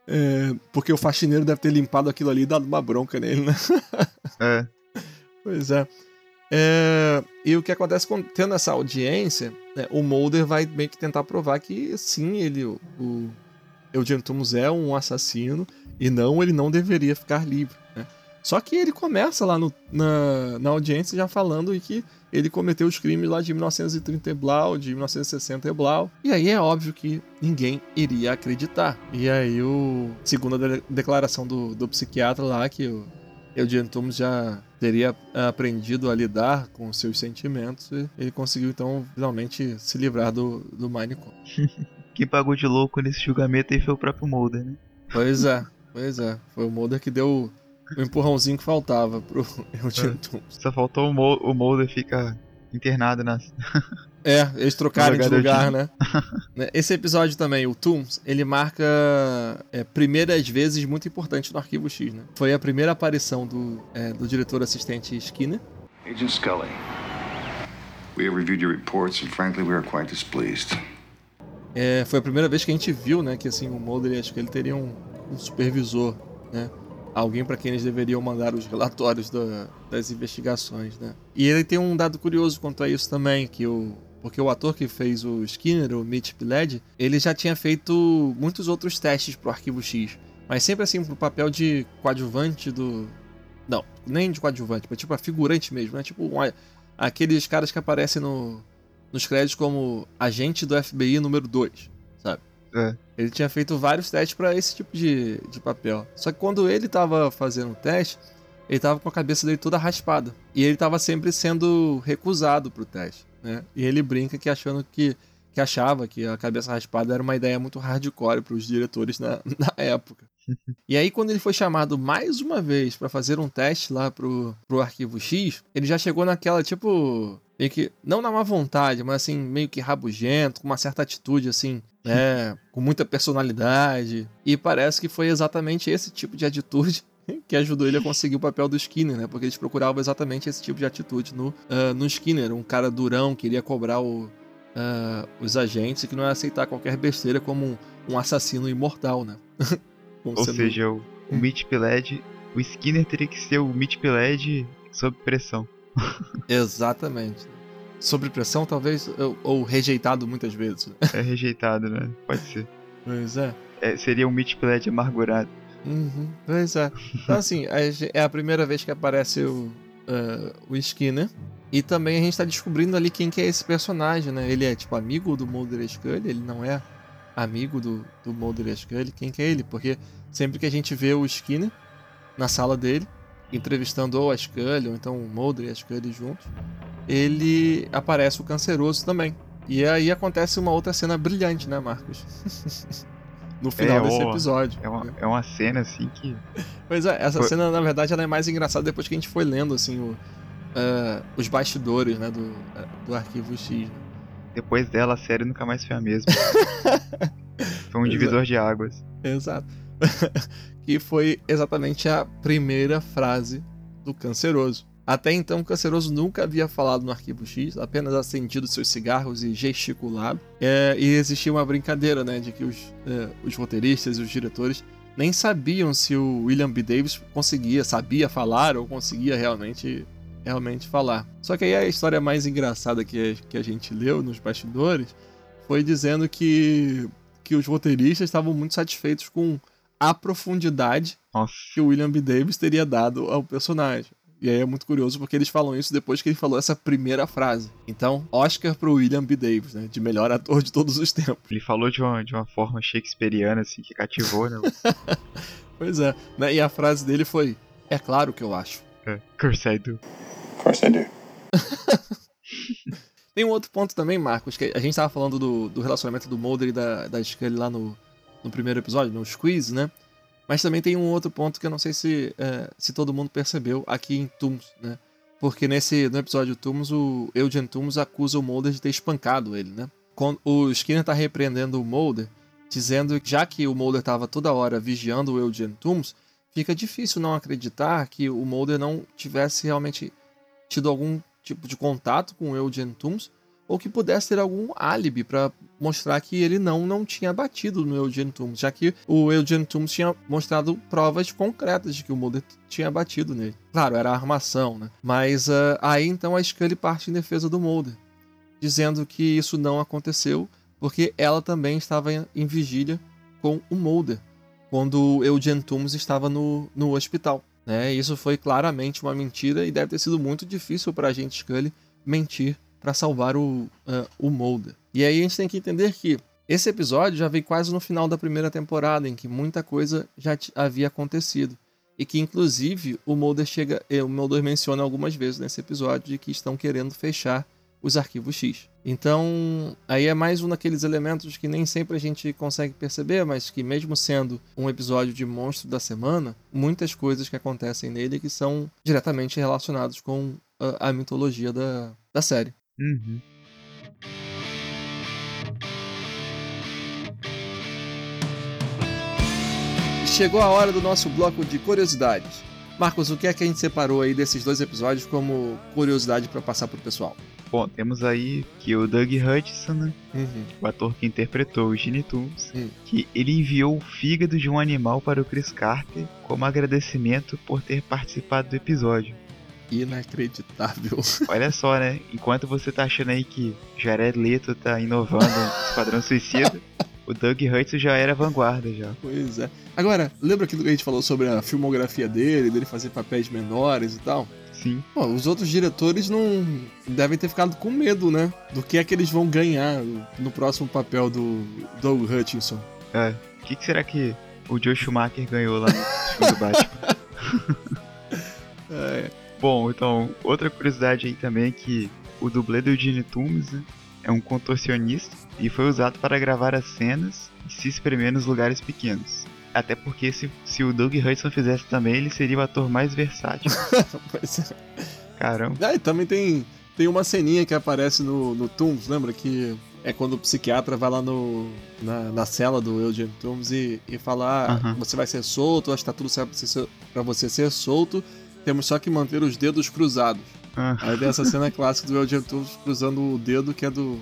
É, porque o faxineiro deve ter limpado aquilo ali e dado uma bronca nele, né? É. Pois é. é. E o que acontece com, tendo essa audiência, né, o Mulder vai meio que tentar provar que sim, ele, o, o Eugene Thomas é um assassino e não, ele não deveria ficar livre. Né? Só que ele começa lá no, na, na audiência já falando que ele cometeu os crimes lá de 1930 e blau, de 1960 e blau. E aí é óbvio que ninguém iria acreditar. E aí, o, segundo a de declaração do, do psiquiatra lá, que o Eugene Thomas já teria aprendido a lidar com seus sentimentos, e ele conseguiu então finalmente se livrar do, do manicômio. Quem pagou de louco nesse julgamento aí foi o próprio Mulder, né? Pois é, pois é. Foi o Mulder que deu o empurrãozinho que faltava pro Eugene é. Só faltou o, Mulder ficar internado na. É, eles trocaram de lugar, né? Esse episódio também, o Tooms, ele marca é, primeiras vezes muito importantes no Arquivo X, né? Foi a primeira aparição do, é, do diretor assistente Skinner. Agent Scully, we have reviewed your reports and frankly we are quite displeased. É, foi a primeira vez que a gente viu, né, que assim o Mulder, acho que ele teria um, um supervisor, né? Alguém para quem eles deveriam mandar os relatórios da, das investigações, né? E ele tem um dado curioso quanto a isso também, que o porque o ator que fez o Skinner, o Mitch Pileggi, ele já tinha feito muitos outros testes pro Arquivo X, mas sempre assim pro papel de coadjuvante do não, nem de coadjuvante, mas tipo a figurante mesmo, né? Tipo um, aqueles caras que aparecem no nos créditos como agente do FBI número 2, sabe? É. Ele tinha feito vários testes para esse tipo de, de papel. Só que quando ele tava fazendo o teste, ele tava com a cabeça dele toda raspada. E ele tava sempre sendo recusado pro teste, né? E ele brinca que achando que que achava que a cabeça raspada era uma ideia muito hardcore para os diretores na, na época. e aí, quando ele foi chamado mais uma vez para fazer um teste lá pro, pro arquivo X, ele já chegou naquela, tipo, meio que, não na má vontade, mas assim, meio que rabugento, com uma certa atitude, assim, né, com muita personalidade. E parece que foi exatamente esse tipo de atitude que ajudou ele a conseguir o papel do Skinner, né? Porque eles procuravam exatamente esse tipo de atitude no, uh, no Skinner. Um cara durão, queria cobrar o, uh, os agentes e que não ia aceitar qualquer besteira como um, um assassino imortal, né? Ou sendo... seja, o, o Mitch o Skinner teria que ser o Mitch Pileggi sob pressão. Exatamente. Sob pressão, talvez, ou, ou, rejeitado muitas vezes. É rejeitado, né? Pode ser. Pois é. é seria um Mitch Pileggi amargurado. Uhum, pois é. Então, assim, é a primeira vez que aparece o, uh, o Skinner. E também a gente tá descobrindo ali quem que é esse personagem, né? Ele é, tipo, amigo do Mulder Scully, ele não é amigo do, do Mulder Scully. Quem que é ele? Porque sempre que a gente vê o Skinner na sala dele, entrevistando ou a Scully, ou então o Mulder e a Scully juntos, ele aparece o canceroso também. E aí acontece uma outra cena brilhante, né, Marcos? no final É, desse episódio. É uma, é uma cena assim que. Pois é, essa Foi- cena, na verdade, ela é mais engraçada depois que a gente foi lendo, assim, o, eh, os bastidores, né, do, eh, do Arquivo X. né? Depois dela, a série nunca mais foi a mesma. foi um é. divisor de águas. Exato. que foi exatamente a primeira frase do Canceroso. Até então, o Canceroso nunca havia falado no Arquivo X, apenas acendido seus cigarros e gesticulado. É, e existia uma brincadeira, né, de que os, é, os roteiristas e os diretores nem sabiam se o William B. Davis conseguia, sabia falar ou conseguia realmente, realmente falar. Só que aí a história mais engraçada que, que a gente leu nos bastidores foi dizendo que, que os roteiristas estavam muito satisfeitos com a profundidade Nossa. que o William B. Davis teria dado ao personagem. E aí é muito curioso porque eles falam isso depois que ele falou essa primeira frase. Então, Oscar pro William B. Davis, né? De melhor ator de todos os tempos. Ele falou de uma, de uma forma shakespeariana, assim, que cativou, né? Pois é. Né? E a frase dele foi: É claro que eu acho. É, Curse I do. Of course I do. Tem um outro ponto também, Marcos, que a gente tava falando do, do relacionamento do Mulder e da, da Scully lá no, no primeiro episódio, no Squeeze, né? Mas também tem um outro ponto que eu não sei se, é, se todo mundo percebeu aqui em Tooms, né? Porque nesse, no episódio Tooms, o Eugene Tooms acusa o Mulder de ter espancado ele, né? Quando o Skinner tá repreendendo o Mulder, dizendo que já que o Mulder estava toda hora vigiando o Eugene Tooms, fica difícil não acreditar que o Mulder não tivesse realmente tido algum tipo de contato com o Eugene Tooms ou que pudesse ter algum álibi para mostrar que ele não não tinha batido no Eugene Tooms, já que o Eugene Tooms tinha mostrado provas concretas de que o Mulder tinha batido nele. Claro, era armação, né? Mas ah, aí então a Scully parte em defesa do Mulder, dizendo que isso não aconteceu porque ela também estava em, em vigília com o Mulder quando o Eugene Tooms estava no, no hospital. Né? Isso foi claramente uma mentira e deve ter sido muito difícil para a gente Scully mentir para salvar o, ah, o Mulder. E aí a gente tem que entender que esse episódio já veio quase no final da primeira temporada, em que muita coisa já havia acontecido. E que, inclusive, o Mulder chega. eh, O Mulder menciona algumas vezes nesse episódio de que estão querendo fechar os arquivos X. Então, aí é mais um daqueles elementos que nem sempre a gente consegue perceber, mas que mesmo sendo um episódio de monstro da semana, muitas coisas que acontecem nele que são diretamente relacionados com a, a mitologia da, da série. Uhum. Chegou a hora do nosso bloco de curiosidades. Marcos, o que é que a gente separou aí desses dois episódios como curiosidade para passar pro pessoal? Bom, temos aí que o Doug Hudson, né, Uhum. o ator que interpretou o Gene Tooms, Hum. que ele enviou o fígado de um animal para o Chris Carter como agradecimento por ter participado do episódio. Inacreditável. Olha só, né? Enquanto você tá achando aí que Jared Leto tá inovando no Esquadrão Suicida, o Doug Hudson já era vanguarda já. Pois é. Agora, lembra aquilo que a gente falou sobre a filmografia dele, dele fazer papéis menores e tal? Sim. Pô, os outros diretores não devem ter ficado com medo, né? Do que é que eles vão ganhar no próximo papel do Doug Hutchinson. É. O que, que será que o Joe Schumacher ganhou lá no filme do Batman? É, Bom, então, outra curiosidade aí também é que o dublê do Gene Tooms né, é um contorcionista e foi usado para gravar as cenas e se espremer nos lugares pequenos. Até porque se, se o Doug Hudson fizesse também, ele seria o ator mais versátil. pois é. Caramba. Ah, e também tem, tem uma ceninha que aparece no, no Tooms, lembra? Que é quando o psiquiatra vai lá no, na, na cela do Eugene Tooms e, e fala: ah, você vai ser solto, acho que tá tudo certo pra você ser, pra você ser solto, temos só que manter os dedos cruzados. Ah, Aí tem essa cena clássica do Eugene Tooms cruzando o dedo que é do.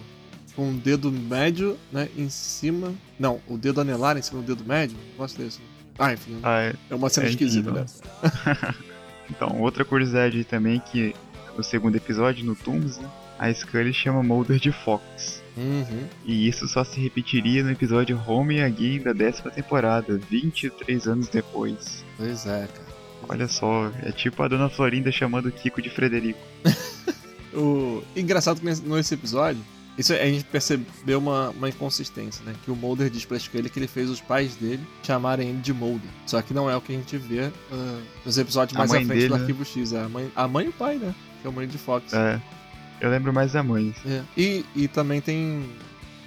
com o dedo médio, né, em cima. Não, o dedo anelar em cima do dedo médio. Gosto desse. Ah, enfim. ah, é. É uma cena é esquisita, incrível. né? Então, outra curiosidade aí também é que no segundo episódio, no Tooms, né, a Scully chama Mulder de Fox. Uhum. E isso só se repetiria no episódio Home Again da décima temporada, 23 anos depois. Pois é, cara. Olha só, é tipo a Dona Florinda chamando o Kiko de Frederico. O engraçado que nesse, episódio, isso a gente percebeu uma, uma inconsistência, né? Que o Mulder diz pra Scully que ele fez os pais dele chamarem ele de Mulder. Só que não é o que a gente vê ah, nos episódios A mais à mãe frente dele, do né? Arquivo X. A mãe, a mãe e o pai, né? Chamam ele de Fox. É, eu lembro mais da mãe. É. E, e também tem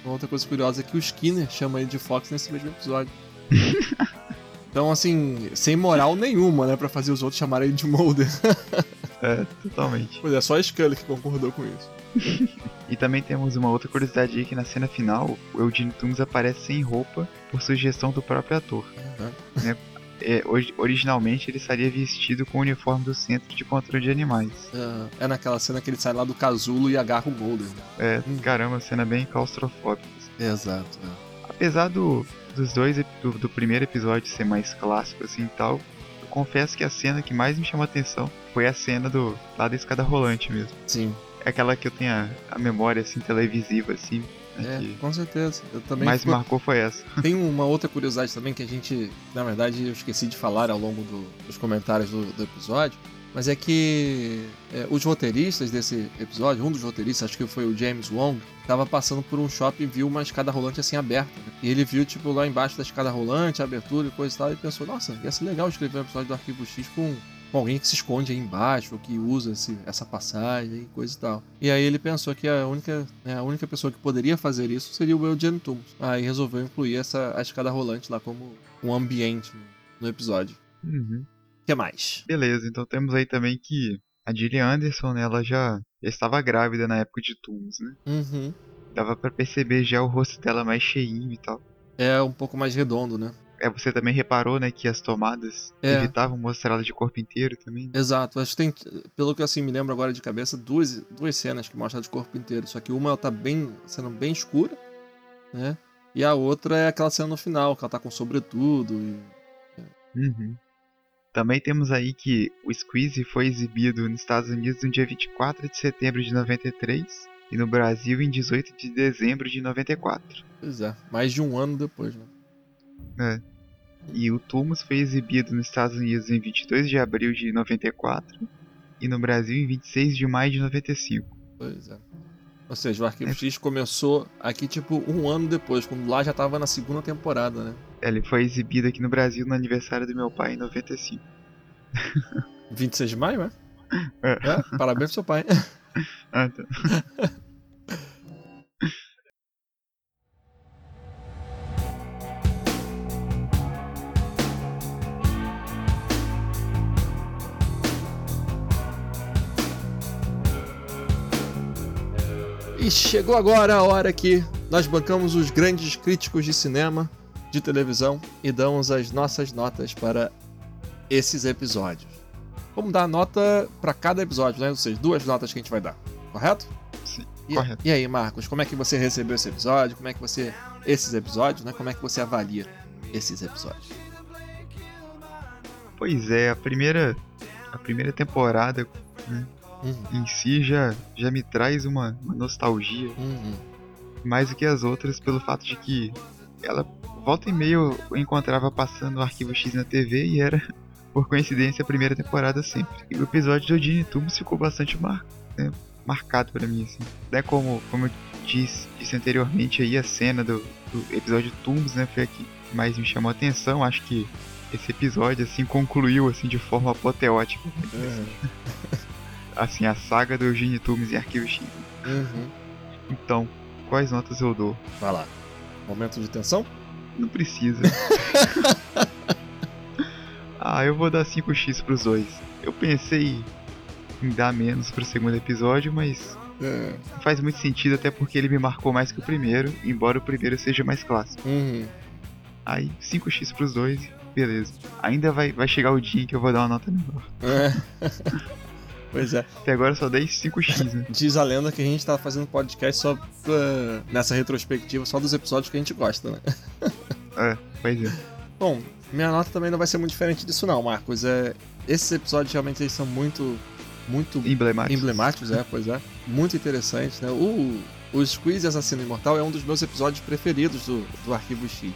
uma outra coisa curiosa é que o Skinner chama ele de Fox nesse mesmo episódio. então, assim, sem moral nenhuma, né, pra fazer os outros chamarem ele de Mulder. é, totalmente. Pois é, só a Scully que concordou com isso. e também temos uma outra curiosidade aí que na cena final, o Eugene Toomes aparece sem roupa por sugestão do próprio ator. Uhum. Né? É, originalmente ele estaria vestido com o uniforme do Centro de Controle de Animais. É, é naquela cena que ele sai lá do casulo e agarra o Mulder. É, hum. caramba, cena bem claustrofóbica. Exato. É. Apesar do, dos dois, do, do, primeiro episódio ser mais clássico assim e tal, eu confesso que a cena que mais me chamou a atenção foi a cena do lá da escada rolante mesmo. Sim. É aquela que eu tenho a, a memória assim televisiva assim é, com certeza. Eu também mais marcou foi essa. Tem uma outra curiosidade também que a gente, na verdade, eu esqueci de falar ao longo do, dos comentários do, do, episódio. Mas é que é, os roteiristas desse episódio, um dos roteiristas, acho que foi o James Wong, estava passando por um shopping e viu uma escada rolante assim aberta. Né? E ele viu, tipo, lá embaixo da escada rolante, a abertura e coisa e tal, e pensou, nossa, ia ser legal escrever um episódio do Arquivo X com com alguém que se esconde aí embaixo, ou que usa esse, essa passagem e coisa e tal. E aí ele pensou que a única, né, a única pessoa que poderia fazer isso seria o Eugene Toomes. Aí resolveu incluir essa, a escada rolante lá como um ambiente no, no episódio. Uhum. Que mais? Beleza, então temos aí também que a Gillian Anderson, né, ela já, já estava grávida na época de Toomes, né? Uhum. Dava para perceber já o rosto dela mais cheinho e tal. É um pouco mais redondo, né? É, você também reparou, né, que as tomadas é. evitavam mostrar ela de corpo inteiro também. Exato, acho que tem, pelo que assim me lembro agora de cabeça, duas, duas cenas que mostram ela de corpo inteiro. Só que uma ela tá bem, sendo bem escura, né? E a outra é aquela cena no final, que ela tá com sobretudo. E... Uhum. Também temos aí que o Squeeze foi exibido nos Estados Unidos no dia 24 de setembro de 93 e no Brasil em 18 de dezembro de 94. Pois é, mais de um ano depois, né? É. E o Tumos foi exibido nos Estados Unidos em 22 de abril de 94 e no Brasil em 26 de maio de 95. Pois é. Ou seja, o Arquivo é. X começou aqui tipo um ano depois, quando lá já tava na segunda temporada, né? Ele foi exibido aqui no Brasil no aniversário do meu pai em 95. 26 de maio, é? É. é parabéns pro seu pai. Ah, tá. E chegou agora a hora que nós bancamos os grandes críticos de cinema, de televisão e damos as nossas notas para esses episódios. Vamos dar nota para cada episódio, né? Ou seja, duas notas que a gente vai dar, correto? Sim, e, correto. E aí, Marcos, como é que você recebeu esse episódio? Como é que você. Esses episódios, né? Como é que você avalia esses episódios? Pois é, a primeira. A primeira temporada né, uhum. em si já, já me traz uma, uma nostalgia. Uhum. Mais do que as outras, pelo fato de que ela volta e meio eu encontrava passando o arquivo X na TV e era, por coincidência, a primeira temporada sempre. E o episódio do Gene Tubos ficou bastante mar, né, marcado para mim, assim. É como, como eu disse, disse anteriormente aí, a cena do, do episódio Tumbs, né, foi a que mais me chamou a atenção. Acho que esse episódio, assim, concluiu, assim, de forma apoteótica. Uhum. assim, a saga do Eugene Tumes em Arquivo X. Uhum. Então, quais notas eu dou? Vai lá. Momento de tensão? Não precisa. ah, eu vou dar 5x pros dois. Eu pensei em dar menos pro segundo episódio, mas é. não faz muito sentido, até porque ele me marcou mais que o primeiro, embora o primeiro seja mais clássico. Uhum. Aí, 5x pros dois, beleza. Ainda vai, vai chegar o dia em que eu vou dar uma nota menor. É. Pois é. Até agora só dei 5x, né? Diz a lenda que a gente tá fazendo podcast só pra, nessa retrospectiva, só dos episódios que a gente gosta, né? é, pois é. Bom, minha nota também não vai ser muito diferente disso não, Marcos. É, esses episódios realmente eles são muito muito emblemáticos. Emblemáticos, é, pois é. Muito interessantes, né? O, o Squeeze Assassino Imortal é um dos meus episódios preferidos do, do Arquivo X,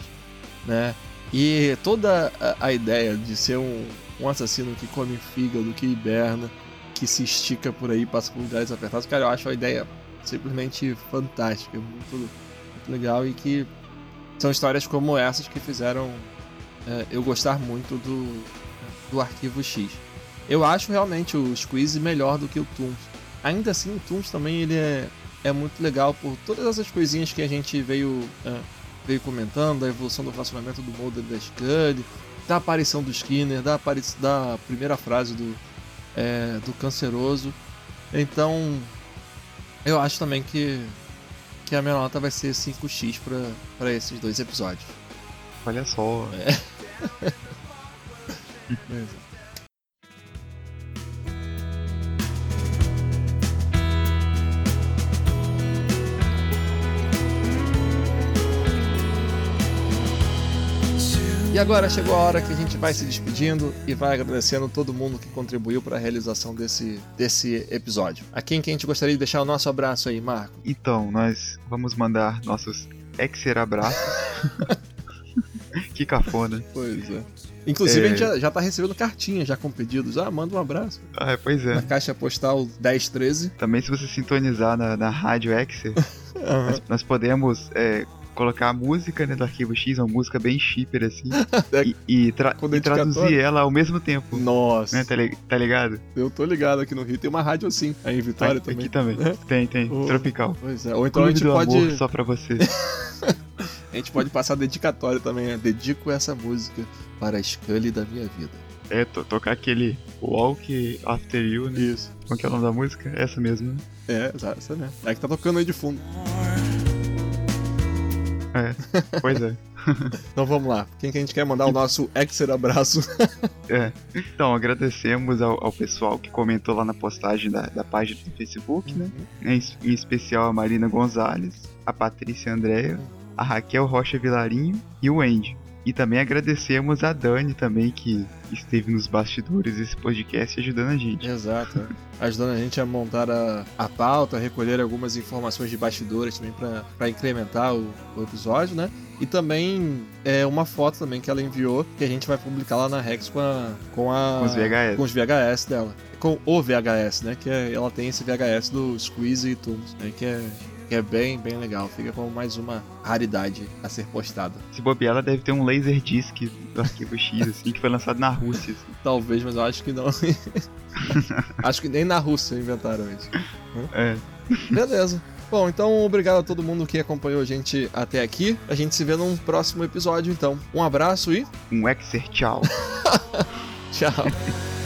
né? E toda a, a ideia de ser um, um assassino que come fígado, que hiberna, que se estica por aí, passa por lugares apertados. Cara, eu acho a ideia simplesmente fantástica, muito, muito legal e que são histórias como essas que fizeram é, eu gostar muito do, do Arquivo X. Eu acho realmente o Squeeze melhor do que o Toons. Ainda assim, o Toons também ele é, é muito legal por todas essas coisinhas que a gente veio, é, veio comentando, a evolução do relacionamento do Mulder e da Scully, da aparição do Skinner, da, da primeira frase do, é, do canceroso. Então, eu acho também que, que a minha nota vai ser 5x para esses dois episódios. Olha só. É. agora chegou a hora que a gente vai se despedindo e vai agradecendo todo mundo que contribuiu para a realização desse, desse episódio. A quem que a gente gostaria de deixar o nosso abraço aí, Marco? Então, nós vamos mandar nossos exer abraços. que cafona. Pois é. Inclusive, é... a gente já, já tá recebendo cartinha já com pedidos. Ah, manda um abraço. Ah, pois é. Na caixa postal 1013. Também, se você sintonizar na, na rádio Exer, uhum. nós, nós, podemos é, colocar a música né, do arquivo X, uma música bem shipper assim, e, e, tra e traduzir ela ao mesmo tempo. Nossa. Né, tá, li tá, ligado? Eu tô ligado aqui no Rio. Tem uma rádio assim, aí em Vitória aqui, também. Aqui também. tem, tem. Oh, Tropical. Pois é. Ou então Clube a gente pode. Amor só pra você. a gente pode passar dedicatório também, né? Dedico essa música para a Scully da minha vida. É, to tocar aquele Walk After You, né? Isso. Qual que é o nome da música? Essa mesmo, né? É, essa mesmo. É que tá tocando aí de fundo. É, pois é. então vamos lá. Quem que a gente quer mandar o nosso extra abraço? é. Então, agradecemos ao, ao, pessoal que comentou lá na postagem da, da página do Facebook, né? uhum. Em, em, especial a Marina Gonzalez, a Patrícia Andréa, a Raquel Rocha Vilarinho e o Andy. E também agradecemos a Dani também, que esteve nos bastidores desse podcast ajudando a gente. Exato. ajudando a gente a montar a, a pauta, a recolher algumas informações de bastidores também para incrementar o, o, episódio, né? E também é uma foto também que ela enviou que a gente vai publicar lá na Rex com a com, a, com os VHS. Com os VHS dela. Com o VHS, né? Que é, ela tem esse VHS do Squeeze e Tunes, né? Que é que é bem, bem legal. Fica como mais uma raridade a ser postada. Se bobear, ela deve ter um laser disc do arquivo X, assim, que foi lançado na Rússia. Assim. Talvez, mas eu acho que não. acho que nem na Rússia inventaram isso. É. Beleza. Bom, então obrigado a todo mundo que acompanhou a gente até aqui. A gente se vê num próximo episódio, então. Um abraço e. Um Exer tchau. tchau.